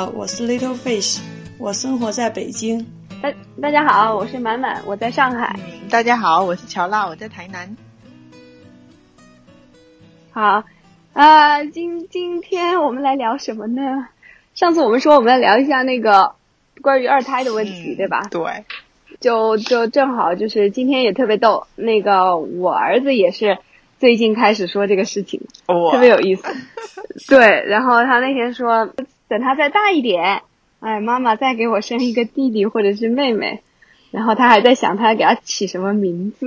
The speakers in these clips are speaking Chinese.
好，我是 Little Fish，我生活在北京。大大家好，我是满满，我在上海。大家好，我是乔娜，我在台南。好，啊，今今天我们来聊什么呢？上次我们说我们要聊一下那个关于二胎的问题，对吧？对。就就正好就是今天也特别逗，那个我儿子也是最近开始说这个事情，特别有意思。对，然后他那天说，等他再大一点。哎，妈妈再给我生一个弟弟或者是妹妹，然后他还在想他给他起什么名字，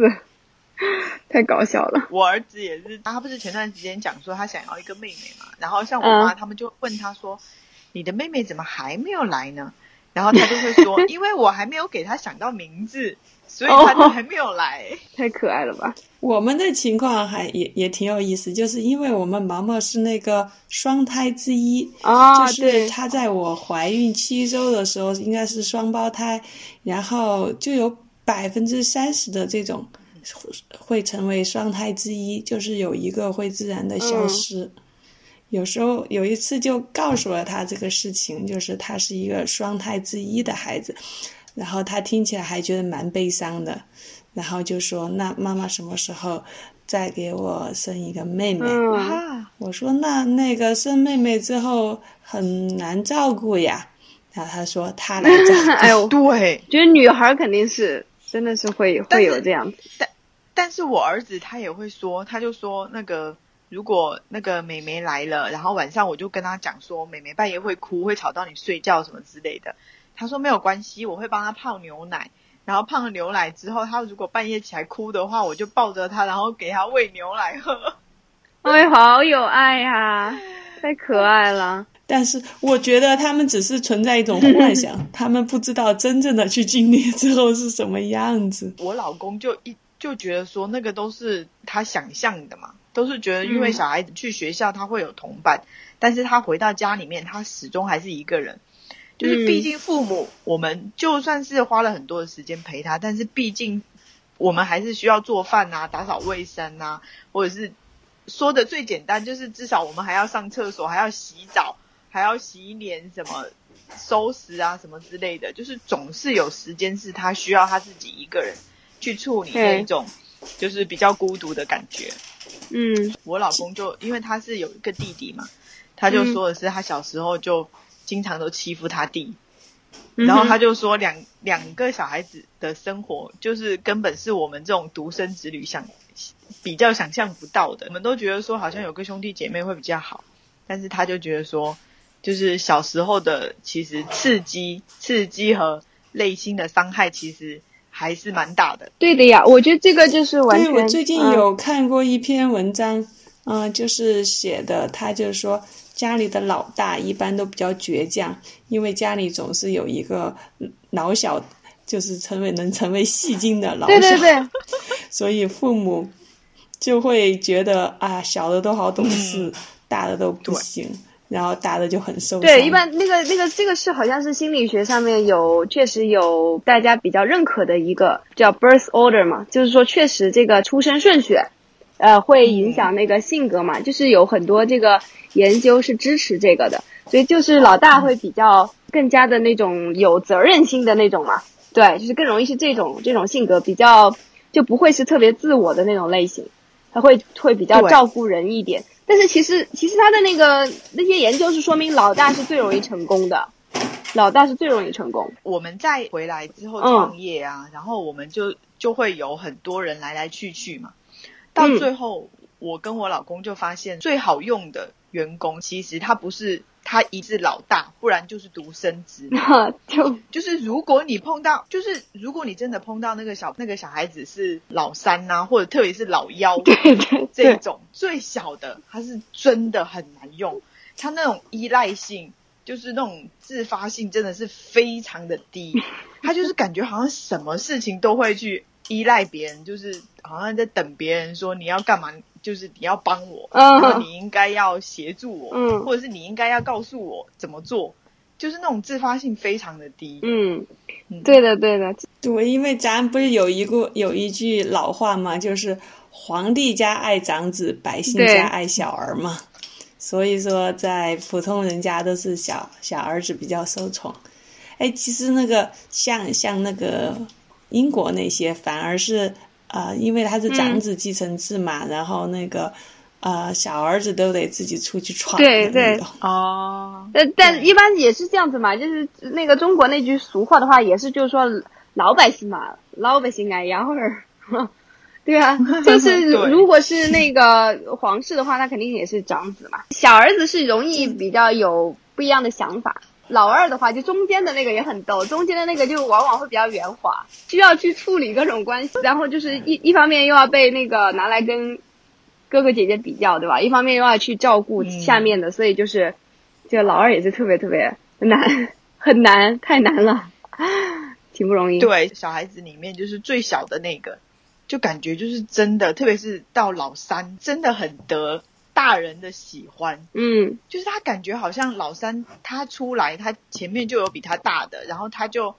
太搞笑了。我儿子也是，他不是前段时间讲说他想要一个妹妹嘛，然后像我妈他们就问他说：“你的妹妹怎么还没有来呢？”然后他就会说：“ 因为我还没有给他想到名字。”所以他就还没有来，太可爱了吧？我们的情况还也也挺有意思，就是因为我们毛毛是那个双胎之一啊，就是他在我怀孕七周的时候应该是双胞胎，然后就有百分之三十的这种会成为双胎之一，就是有一个会自然的消失。有时候有一次就告诉了他这个事情，就是他是一个双胎之一的孩子。然后他听起来还觉得蛮悲伤的，然后就说：“那妈妈什么时候再给我生一个妹妹？”我说：“那那个生妹妹之后很难照顾呀。”然后他说：“他来照顾。”哎呦，对，觉得女孩肯定是真的是会会有这样子。但但是我儿子他也会说，他就说那个如果那个妹妹来了，然后晚上我就跟他讲说，妹妹半夜会哭，会吵到你睡觉什么之类的。他说没有关系，我会帮他泡牛奶，然后泡了牛奶之后，他如果半夜起来哭的话，我就抱着他，然后给他喂牛奶喝。哎，好有爱呀，太可爱了。但是我觉得他们只是存在一种幻想，他们不知道真正的去经历之后是什么样子。我老公就一就觉得说，那个都是他想象的嘛，都是觉得因为小孩子去学校他会有同伴，但是他回到家里面，他始终还是一个人。就是毕竟父母，我们就算是花了很多的时间陪他，但是毕竟我们还是需要做饭啊、打扫卫生啊，或者是说的最简单，就是至少我们还要上厕所、还要洗澡、还要洗脸、什么收拾啊、什么之类的，就是总是有时间是他需要他自己一个人去处理那种就是比较孤独的感觉。嗯，我老公就因为他是有一个弟弟嘛，他就说的是他小时候就。经常都欺负他弟，然后他就说两两个小孩子的生活，就是根本是我们这种独生子女想比较想象不到的。我们都觉得说好像有个兄弟姐妹会比较好，但是他就觉得说，就是小时候的其实刺激、刺激和内心的伤害，其实还是蛮大的。对的呀，我觉得这个就是完全。我最近有看过一篇文章，嗯，就是写的，他就是说。家里的老大一般都比较倔强，因为家里总是有一个老小，就是成为能成为戏精的老小，对对对，所以父母就会觉得啊，小的都好懂事，大的都不行，然后大的就很受伤。对，一般那个那个这个是好像是心理学上面有确实有大家比较认可的一个叫 birth order 嘛，就是说确实这个出生顺序。呃，会影响那个性格嘛？就是有很多这个研究是支持这个的，所以就是老大会比较更加的那种有责任心的那种嘛。对，就是更容易是这种这种性格，比较就不会是特别自我的那种类型，他会会比较照顾人一点。但是其实其实他的那个那些研究是说明老大是最容易成功的，老大是最容易成功。我们再回来之后创业啊，然后我们就就会有很多人来来去去嘛。到最后，我跟我老公就发现，最好用的员工其实他不是他一是老大，不然就是独生子。就 就是如果你碰到，就是如果你真的碰到那个小那个小孩子是老三呐，或者特别是老幺，这种最小的，他是真的很难用。他那种依赖性，就是那种自发性，真的是非常的低。他就是感觉好像什么事情都会去。依赖别人，就是好像在等别人说你要干嘛，就是你要帮我，然后你应该要协助我，或者是你应该要告诉我怎么做，就是那种自发性非常的低。嗯，对的，对的，对，因为咱不是有一个有一句老话嘛，就是皇帝家爱长子，百姓家爱小儿嘛。所以说在普通人家都是小小儿子比较受宠。哎，其实那个像像那个英国那些，反而是呃，因为他是长子继承制嘛，然后那个呃小儿子都得自己出去闯的对。对。哦，但，但一般也是这样子嘛，就是那个中国那句俗话的话，也是就是说老百姓嘛，老百姓爱养儿。对啊，就是对。如果是那个皇室的话，那肯定也是长子嘛。小儿子是容易比较有不一样的想法，老二的话就中间的那个也很逗，中间的那个就往往会比较圆滑，需要去处理各种关系，然后就是一一方面又要被那个拿来跟哥哥姐姐比较，对吧？一方面又要去照顾下面的，所以就是这个老二也是特别特别难，很难，太难了，挺不容易。对，小孩子里面就是最小的那个，就感觉就是真的，特别是到老三，真的很得大人的喜欢。嗯就是他感觉好像老三他出来，他前面就有比他大的，然后他就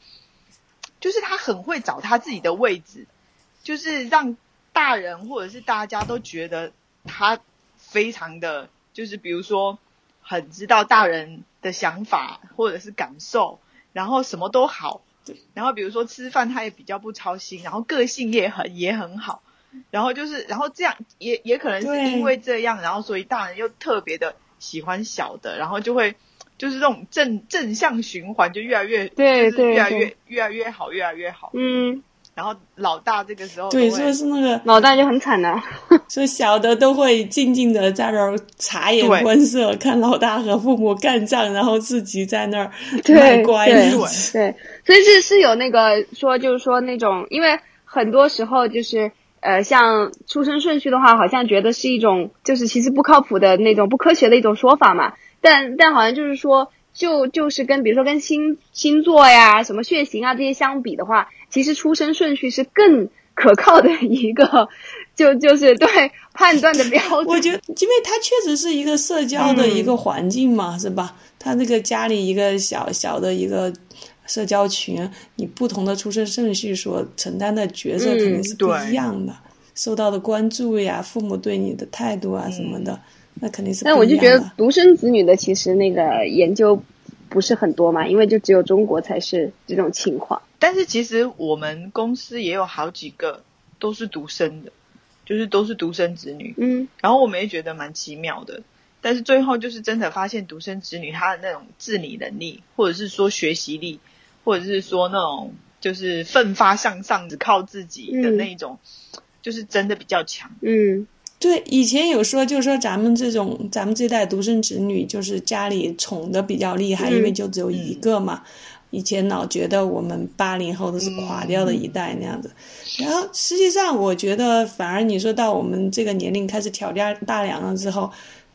就是他很会找他自己的位置，就是让大人或者是大家都觉得他非常的，就是比如说很知道大人的想法或者是感受，然后什么都好，然后比如说吃饭他也比较不操心，然后个性也很也很好。然后就是，然后这样也也可能是因为这样，然后所以大人又特别的喜欢小的，然后就会就是这种正正向循环就越来越就是对对对越来越越来越好，越来越好。嗯，然后老大这个时候对，都会说是那个老大就很惨的。说小的都会静静的在那儿察言观色，看老大和父母干仗，然后自己在那儿对卖乖。对，所以是是有那个说，就是说那种，因为很多时候就是呃，像出生顺序的话，好像觉得是一种就是其实不靠谱的那种不科学的一种说法嘛。但但好像就是说，就就是跟比如说跟星星座呀、什么血型啊这些相比的话，其实出生顺序是更可靠的一个，就就是对判断的标准。我觉得，因为他确实是一个社交的一个环境嘛，是吧？他那个家里一个小小的一个社交群，你不同的出生顺序所承担的角色嗯肯定是不对一样的，受到的关注呀，父母对你的态度啊什么的，那肯定是不一样的。但我就觉得独生子女的其实那个研究不是很多嘛，因为就只有中国才是这种情况。但是其实我们公司也有好几个都是独生的，就是都是独生子女。嗯然后我们也觉得蛮奇妙的，但是最后就是真的发现独生子女他的那种自理能力，或者是说学习力，或者是说那种就是奋发向上、只靠自己的嗯那一种，就是真的比较强。嗯对，以前有说，就是说咱们这种咱们这代独生子女，就是家里宠的比较厉害，嗯因为就只有一个嘛。以前老觉得我们八零后都是垮掉的一代那样子，然后实际上我觉得，反而你说到我们这个年龄开始挑家大梁了之后，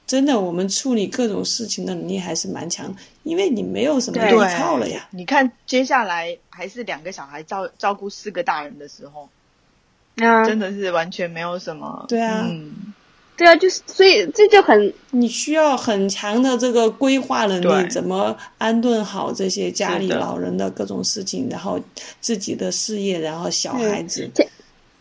真的我们处理各种事情的能力还是蛮强的，因为你没有什么对依靠了呀。你看接下来还是两个小孩照照顾四个大人的时候，啊，真的是完全没有什么。对啊嗯，对啊，就是所以这就很你需要很强的这个规划能力，怎么安顿好这些家里老人的各种事情，然后自己的事业，然后小孩子。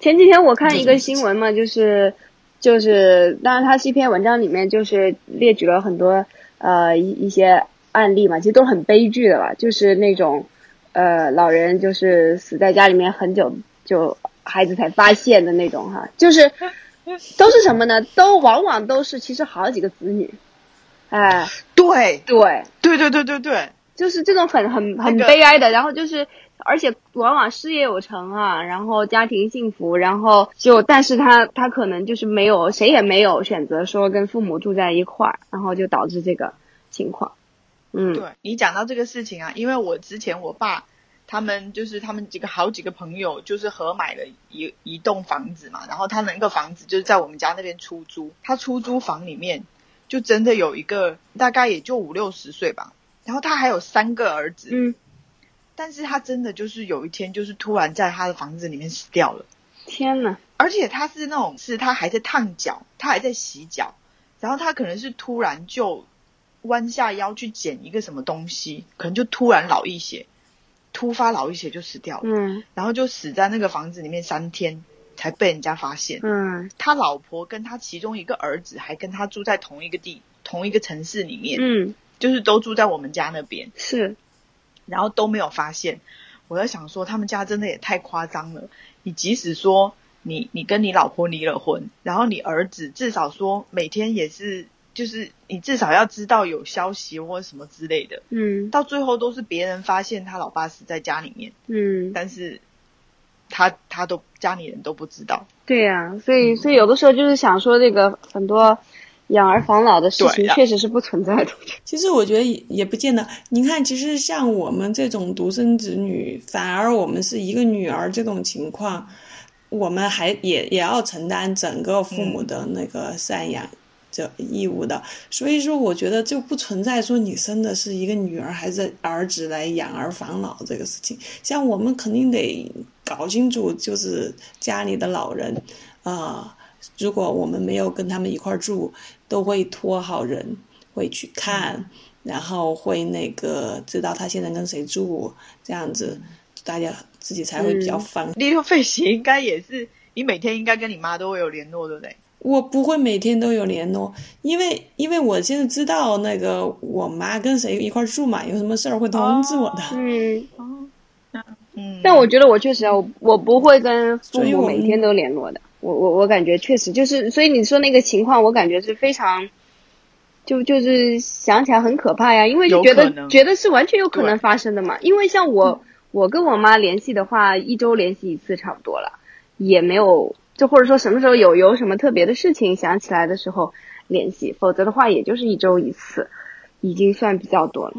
前几天我看一个新闻嘛，就是就是，当然它是一篇文章里面就是列举了很多呃一一些案例嘛，其实都很悲剧的吧，就是那种呃老人就是死在家里面很久，就孩子才发现的那种哈，就是 都是什么呢？都往往都是其实好几个子女，哎，对对，对对对对对，就是这种很很很悲哀的，然后就是，而且往往事业有成啊，然后家庭幸福，然后就，但是他他可能就是没有谁也没有选择说跟父母住在一块儿，然后就导致这个情况。嗯，对你讲到这个事情啊，因为我之前我爸他们就是他们几个好几个朋友就是合买了一一栋房子嘛，然后他那个房子就是在我们家那边出租，他出租房里面就真的有一个大概也就五六十岁吧，然后他还有三个儿子，嗯，但是他真的就是有一天就是突然在他的房子里面死掉了。天呐，而且他是那种是他还在烫脚，他还在洗脚，然后他可能是突然就弯下腰去捡一个什么东西，可能就突然脑溢血，突发脑溢血就死掉了，嗯。然后就死在那个房子里面三天才被人家发现。嗯他老婆跟他其中一个儿子还跟他住在同一个地同一个城市里面，嗯，就是都住在我们家那边，是，然后都没有发现。我在想说，他们家真的也太夸张了。你即使说你你跟你老婆离了婚，然后你儿子至少说每天也是，就是你至少要知道有消息或者什么之类的。嗯到最后都是别人发现他老爸死在家里面，嗯，但是他他都家里人都不知道。对呀、所以所以有的时候就是想说，这个很多养儿防老的事情确实是不存在的。其实我觉得也也不见得。你看，其实像我们这种独生子女，反而我们是一个女儿这种情况，我们还也也要承担整个父母的那个赡养这义务的。所以说，我觉得就不存在说你生的是一个女儿还是儿子来养儿防老这个事情。像我们肯定得搞清楚，就是家里的老人啊、如果我们没有跟他们一块儿住，都会托好人会去看，然后会那个知道他现在跟谁住，这样子大家自己才会比较嗯放。利用费息应该也是你每天应该跟你妈都会有联络，对不对？我不会每天都有联络，因为因为我现在知道那个我妈跟谁一块儿住嘛，有什么事儿会通知我的。嗯，哦嗯，但我觉得我确实啊，我我不会跟父所以我们母每天都联络的。我我我感觉确实就是，所以你说那个情况，我感觉是非常，就就是想起来很可怕呀，因为就觉得觉得是完全有可能发生的嘛。因为像我我跟我妈联系的话，一周联系一次差不多了，也没有就或者说什么时候有有什么特别的事情想起来的时候联系，否则的话也就是一周一次，已经算比较多了。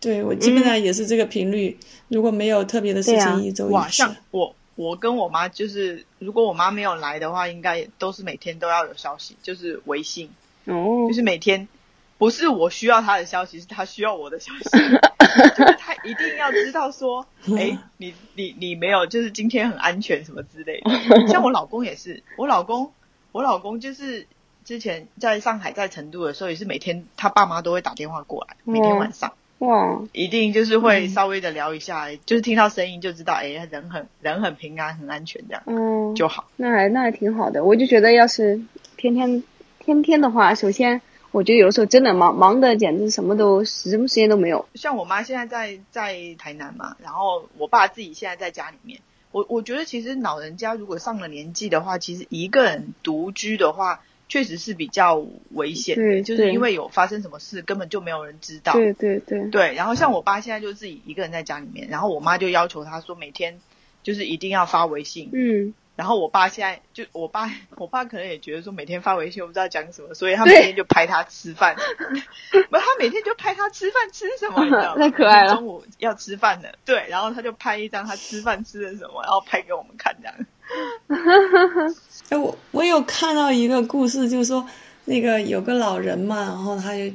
对我基本上也是这个频率，如果没有特别的事情，一周哇，一次。像我我跟我妈就是，如果我妈没有来的话，应该也都是每天都要有消息，就是微信，哦就，是每天。不是我需要她的消息，是她需要我的消息，就是她一定要知道说，哎，你你你没有，就是今天很安全什么之类的。像我老公也是，我老公我老公就是之前在上海在成都的时候，也是每天他爸妈都会打电话过来，每天晚上。哇，一定就是会稍微的聊一下，就是听到声音就知道，哎，人很人很平安，很安全这样嗯，就好。那还那还挺好的，我就觉得要是天天天天的话，首先我觉得有的时候真的忙忙的简直什么都什么时间都没有。像我妈现在在在台南嘛，然后我爸自己现在在家里面。我我觉得其实老人家如果上了年纪的话，其实一个人独居的话，确实是比较危险的，就是因为有发生什么事根本就没有人知道。对对对，对，然后像我爸现在就自己一个人在家里面，然后我妈就要求他说每天就是一定要发微信，嗯，然后我爸现在就我爸，我爸可能也觉得说每天发微信我不知道讲什么，所以他对。每天就拍他吃饭，不，他每天就拍他吃饭吃什么，你知道吗？太可爱了。中午要吃饭的，对，然后他就拍一张他吃饭吃的什么，然后拍给我们看这样。哎，我我有看到一个故事，就是说那个有个老人嘛，然后他就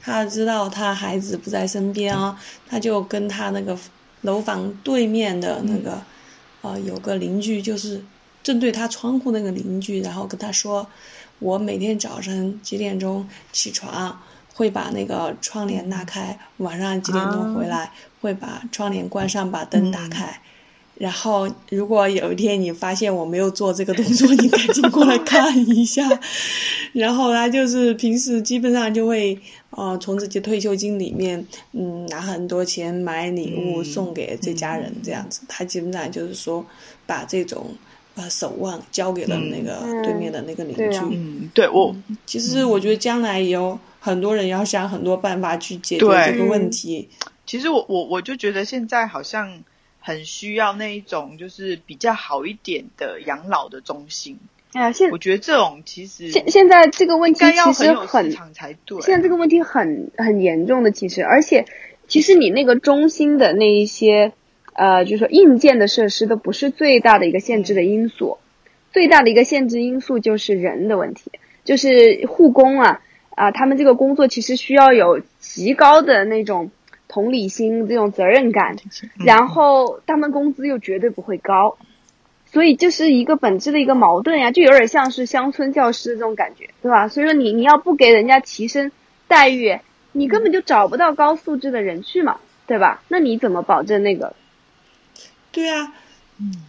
他知道他孩子不在身边啊，他就跟他那个楼房对面的那个、呃有个邻居，就是正对他窗户那个邻居，然后跟他说，我每天早晨几点钟起床，会把那个窗帘拉开，晚上几点钟回来、会把窗帘关上，把灯打开。然后，如果有一天你发现我没有做这个动作，你赶紧过来看一下。然后他就是平时基本上就会呃从自己退休金里面嗯拿很多钱买礼物嗯送给这家人这样子。他基本上就是说把这种呃守望交给了那个嗯对面的那个邻居。嗯，对我其实我觉得将来有很多人要想很多办法去解决这个问题。其实我我我就觉得现在好像很需要那一种就是比较好一点的养老的中心。哎呀，现我觉得这种其实现现在这个问题其实很场才对。现在这个问题很很严重的，其实，而且其实你那个中心的那一些呃，就是说硬件的设施都不是最大的一个限制的因素，最大的一个限制因素就是人的问题，就是护工啊啊、他们这个工作其实需要有极高的那种同理心、这种责任感，然后他们工资又绝对不会高。所以这是一个本质的一个矛盾呀，就有点像是乡村教师这种感觉，对吧？所以说你你要不给人家提升待遇，你根本就找不到高素质的人去嘛，对吧？那你怎么保证那个？对啊，嗯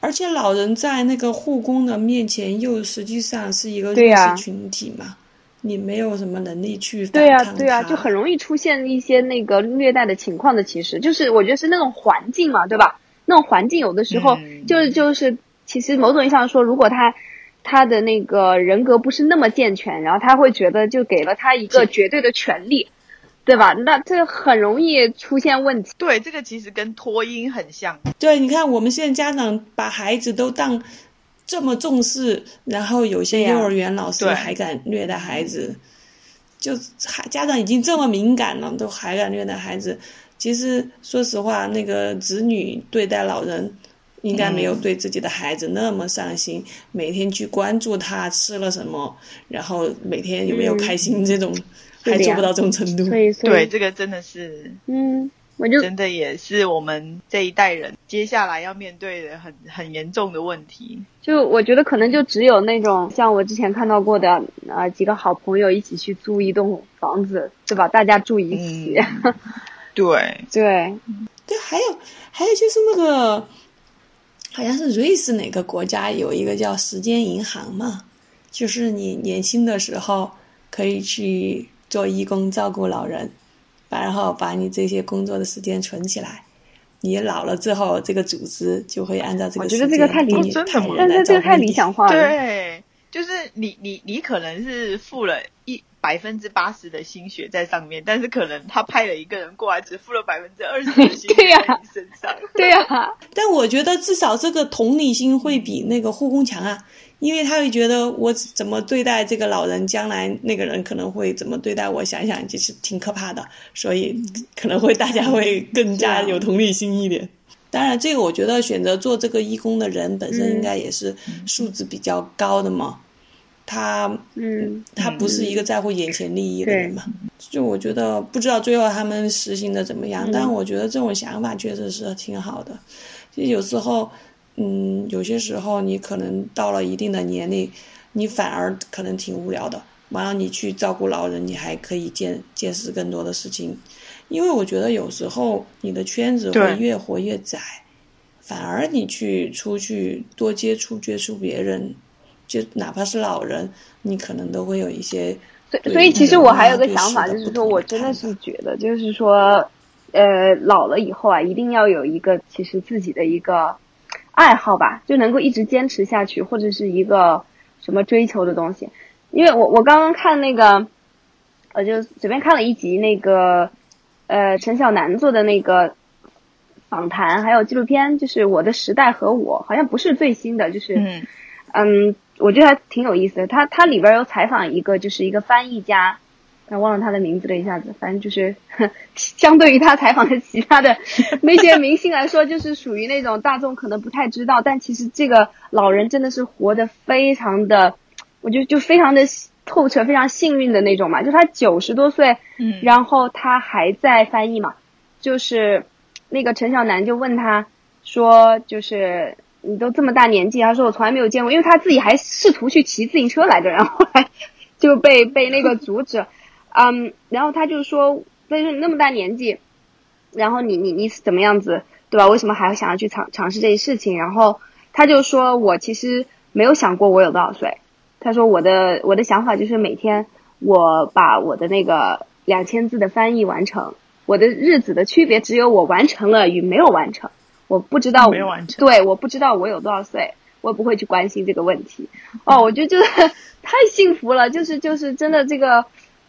而且老人在那个护工的面前，又实际上是一个弱势群体嘛。你没有什么能力去对呀、反抗对呀、它就很容易出现一些那个虐待的情况的。其实就是我觉得是那种环境嘛，对吧？那种环境有的时候嗯就是就是，其实某种意义上说，如果他他的那个人格不是那么健全，然后他会觉得就给了他一个绝对的权利，对吧？那这很容易出现问题。对，这个其实跟脱音很像。对，你看我们现在家长把孩子都当这么重视，然后有些幼儿园老师还敢虐待孩子，就还家长已经这么敏感了，都还敢虐待孩子。其实说实话，那个子女对待老人。应该没有对自己的孩子那么上心，每天去关注他吃了什么，然后每天有没有开心，这种、还做不到这种程度。所以对，这个真的是，嗯，我就真的也是我们这一代人接下来要面对的很很严重的问题。就我觉得可能就只有那种像我之前看到过的，呃，几个好朋友一起去租一栋房子，对吧？大家住一起，嗯。对，对，对，还有还有就是那个，好像是瑞士哪个国家有一个叫时间银行嘛，就是你年轻的时候可以去做义工照顾老人，然后把你这些工作的时间存起来。你老了之后，这个组织就会按照这个时间我觉得这个太理给你真的但是这个太理想化了。对，就是你你你可能是付了一百分之八十的心血在上面，但是可能他派了一个人过来，只付了百分之二十的 心血对呀在你身上。对呀、但我觉得至少这个同理心会比那个护工强啊，因为他会觉得我怎么对待这个老人，将来那个人可能会怎么对待我，想想就是挺可怕的，所以可能会大家会更加有同理心一点。当然，这个我觉得选择做这个义工的人本身应该也是素质比较高的嘛，他嗯，他不是一个在乎眼前利益的人嘛。就我觉得不知道最后他们实行的怎么样，但我觉得这种想法确实是挺好的。其实有时候，嗯，有些时候你可能到了一定的年龄，你反而可能挺无聊的。完了，你去照顾老人，你还可以见见识更多的事情。因为我觉得有时候你的圈子会越活越窄，反而你去出去多接触接触别人，就哪怕是老人，你可能都会有一些所以所以其实我还有个想法，就是说我真的是觉得，就是说，呃，老了以后啊，一定要有一个其实自己的一个爱好吧，就能够一直坚持下去，或者是一个什么追求的东西。因为我我刚刚看那个，呃，就随便看了一集那个，呃，陈小南做的那个访谈，还有纪录片，就是《我的时代和我》，好像不是最新的，就是嗯嗯，我觉得还挺有意思的。他他里边有采访一个，就是一个翻译家，但忘了他的名字了，一下子，反正就是 相对于他采访的其他的那些明星来说，就是属于那种大众可能不太知道，但其实这个老人真的是活得非常的，我觉得就非常的透彻，非常幸运的那种嘛。就他九十多岁，嗯然后他还在翻译嘛，就是那个陈小南就问他说，就是你都这么大年纪，他说我从来没有见过，因为他自己还试图去骑自行车来着，然后后来就被被那个阻止，嗯，然后他就说，他说你那么大年纪，然后你你你是怎么样子，对吧？为什么还要想要去尝尝试这些事情？然后他就说我其实没有想过我有多少岁，他说我的我的想法就是每天我把我的那个两千字的翻译完成，我的日子的区别只有我完成了与没有完成，我不知道没有完成对，我不知道我有多少岁，我也不会去关心这个问题。哦，我就觉得 太幸福了，就是就是真的这个，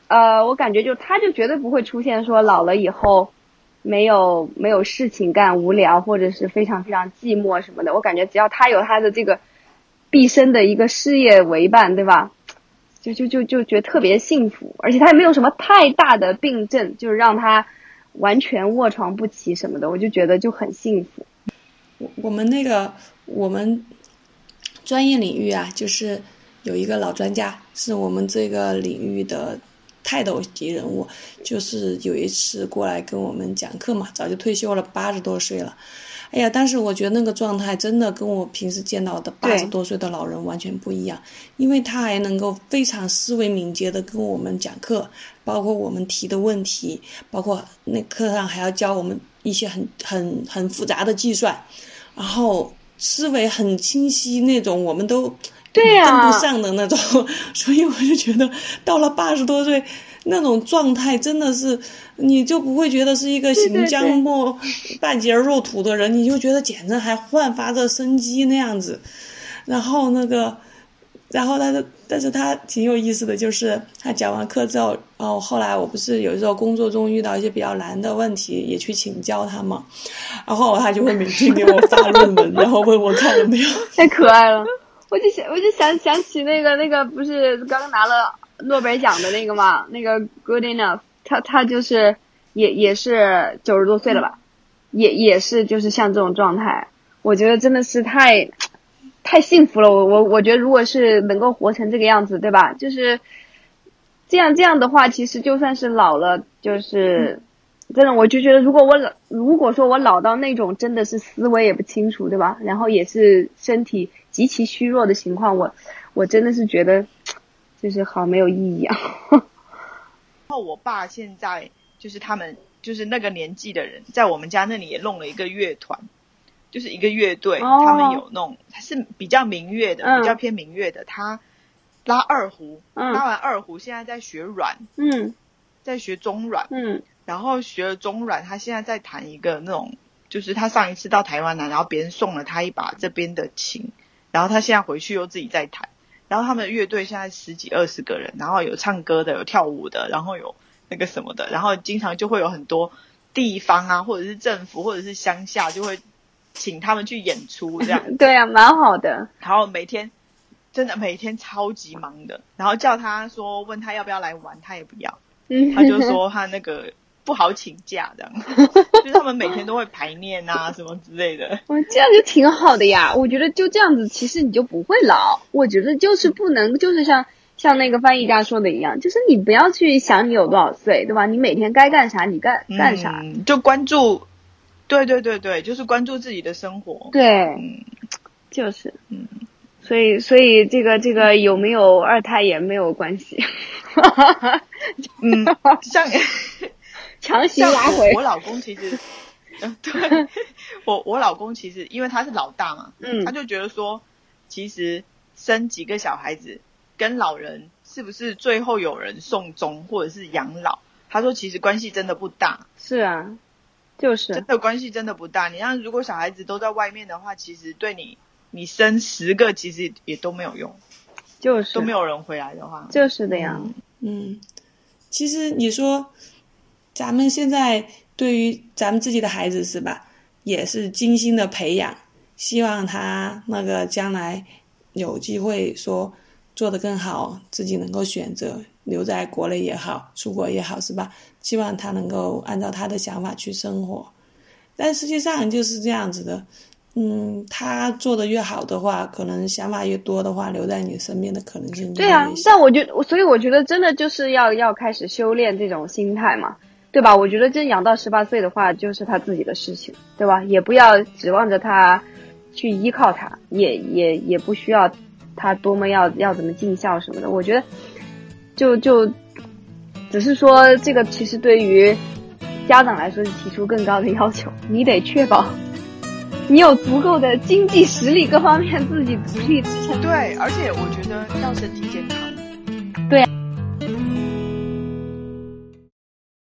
呃，我感觉就他就绝对不会出现说老了以后没有没有事情干、无聊或者是非常非常寂寞什么的。我感觉只要他有他的这个毕生的一个事业为伴，对吧？就就就就觉得特别幸福，而且他也没有什么太大的病症，就是让他完全卧床不起什么的，我就觉得就很幸福。我我们那个我们专业领域啊，就是有一个老专家，是我们这个领域的泰斗级人物，就是有一次过来跟我们讲课嘛，早就退休了，八十多岁了。哎呀，但是我觉得那个状态真的跟我平时见到的八十多岁的老人完全不一样，因为他还能够非常思维敏捷的跟我们讲课，包括我们提的问题，包括那课上还要教我们一些很很很复杂的计算，然后思维很清晰那种，我们都对呀、跟不上的那种，所以我就觉得到了八十多岁。那种状态真的是，你就不会觉得是一个行将末半截入土的人，你就觉得简直还焕发着生机那样子。然后那个，然后他的，但是他挺有意思的就是，他讲完课之后，哦，后来我不是有时候工作中遇到一些比较难的问题，也去请教他嘛，然后他就会每天给我发论文，然后问我看了没有。太可爱了。我就想，我就想想起那个那个，不是刚刚拿了诺贝尔奖的那个嘛，那个 Good Enough，他他就是也也是九十多岁了吧，也也是就是像这种状态，我觉得真的是太太幸福了。我我我觉得如果是能够活成这个样子，对吧？就是这样这样的话，其实就算是老了，就是。真的，我就觉得，如果我老，如果说我老到那种真的是思维也不清楚，对吧？然后也是身体极其虚弱的情况，我我真的是觉得，就是好没有意义啊。然后我爸现在就是他们就是那个年纪的人，在我们家那里也弄了一个乐团，就是一个乐队，哦他们有弄，他是比较民乐的，嗯比较偏民乐的，他拉二胡，嗯拉完二胡现在在学软，嗯在学中软，嗯然后学了中软，他现在在弹一个那种，就是他上一次到台湾来，然后别人送了他一把这边的琴，然后他现在回去又自己在弹，然后他们的乐队现在十几二十个人，然后有唱歌的，有跳舞的，然后有那个什么的，然后经常就会有很多地方啊，或者是政府或者是乡下就会请他们去演出这样，对啊、蛮好的。然后每天真的每天超级忙的，然后叫他说问他要不要来玩，他也不要。嗯，他就说他那个不好请假，这样，就是他们每天都会排练啊 什么之类的。我这样就挺好的呀。我觉得就这样子，其实你就不会老。我觉得就是不能，就是像像那个翻译家说的一样，就是你不要去想你有多少岁，对吧？你每天该干啥你干干啥。嗯，就关注，对对对对，就是关注自己的生活。对，嗯就是，嗯，所以所以这个这个有没有二胎也没有关系，嗯，像 强行像拉回。我，老公其实，呃，对我我老公其实因为他是老大嘛，嗯。他就觉得说，其实生几个小孩子跟老人是不是最后有人送终或者是养老，他说其实关系真的不大。是啊，就是。真的关系真的不大。你像如果小孩子都在外面的话，其实对你，你生十个其实也都没有用，就是。都没有人回来的话，就是的呀，嗯，其实你说，咱们现在对于咱们自己的孩子是吧，也是精心的培养，希望他那个将来有机会说做得更好，自己能够选择留在国内也好，出国也好，是吧？希望他能够按照他的想法去生活，但实际上就是这样子的。嗯，他做的越好的话，可能想法越多的话，留在你身边的可能性对啊越，小。但我觉，所以我觉得真的就是要要开始修炼这种心态嘛，对吧？我觉得真养到十八岁的话，就是他自己的事情，对吧？也不要指望着他去依靠他，也也也不需要他多么要要怎么尽孝什么的。我觉得就就只是说这个其实对于家长来说是提出更高的要求，你得确保你有足够的经济实力各方面自己独立支撑。对，而且我觉得要身体健康。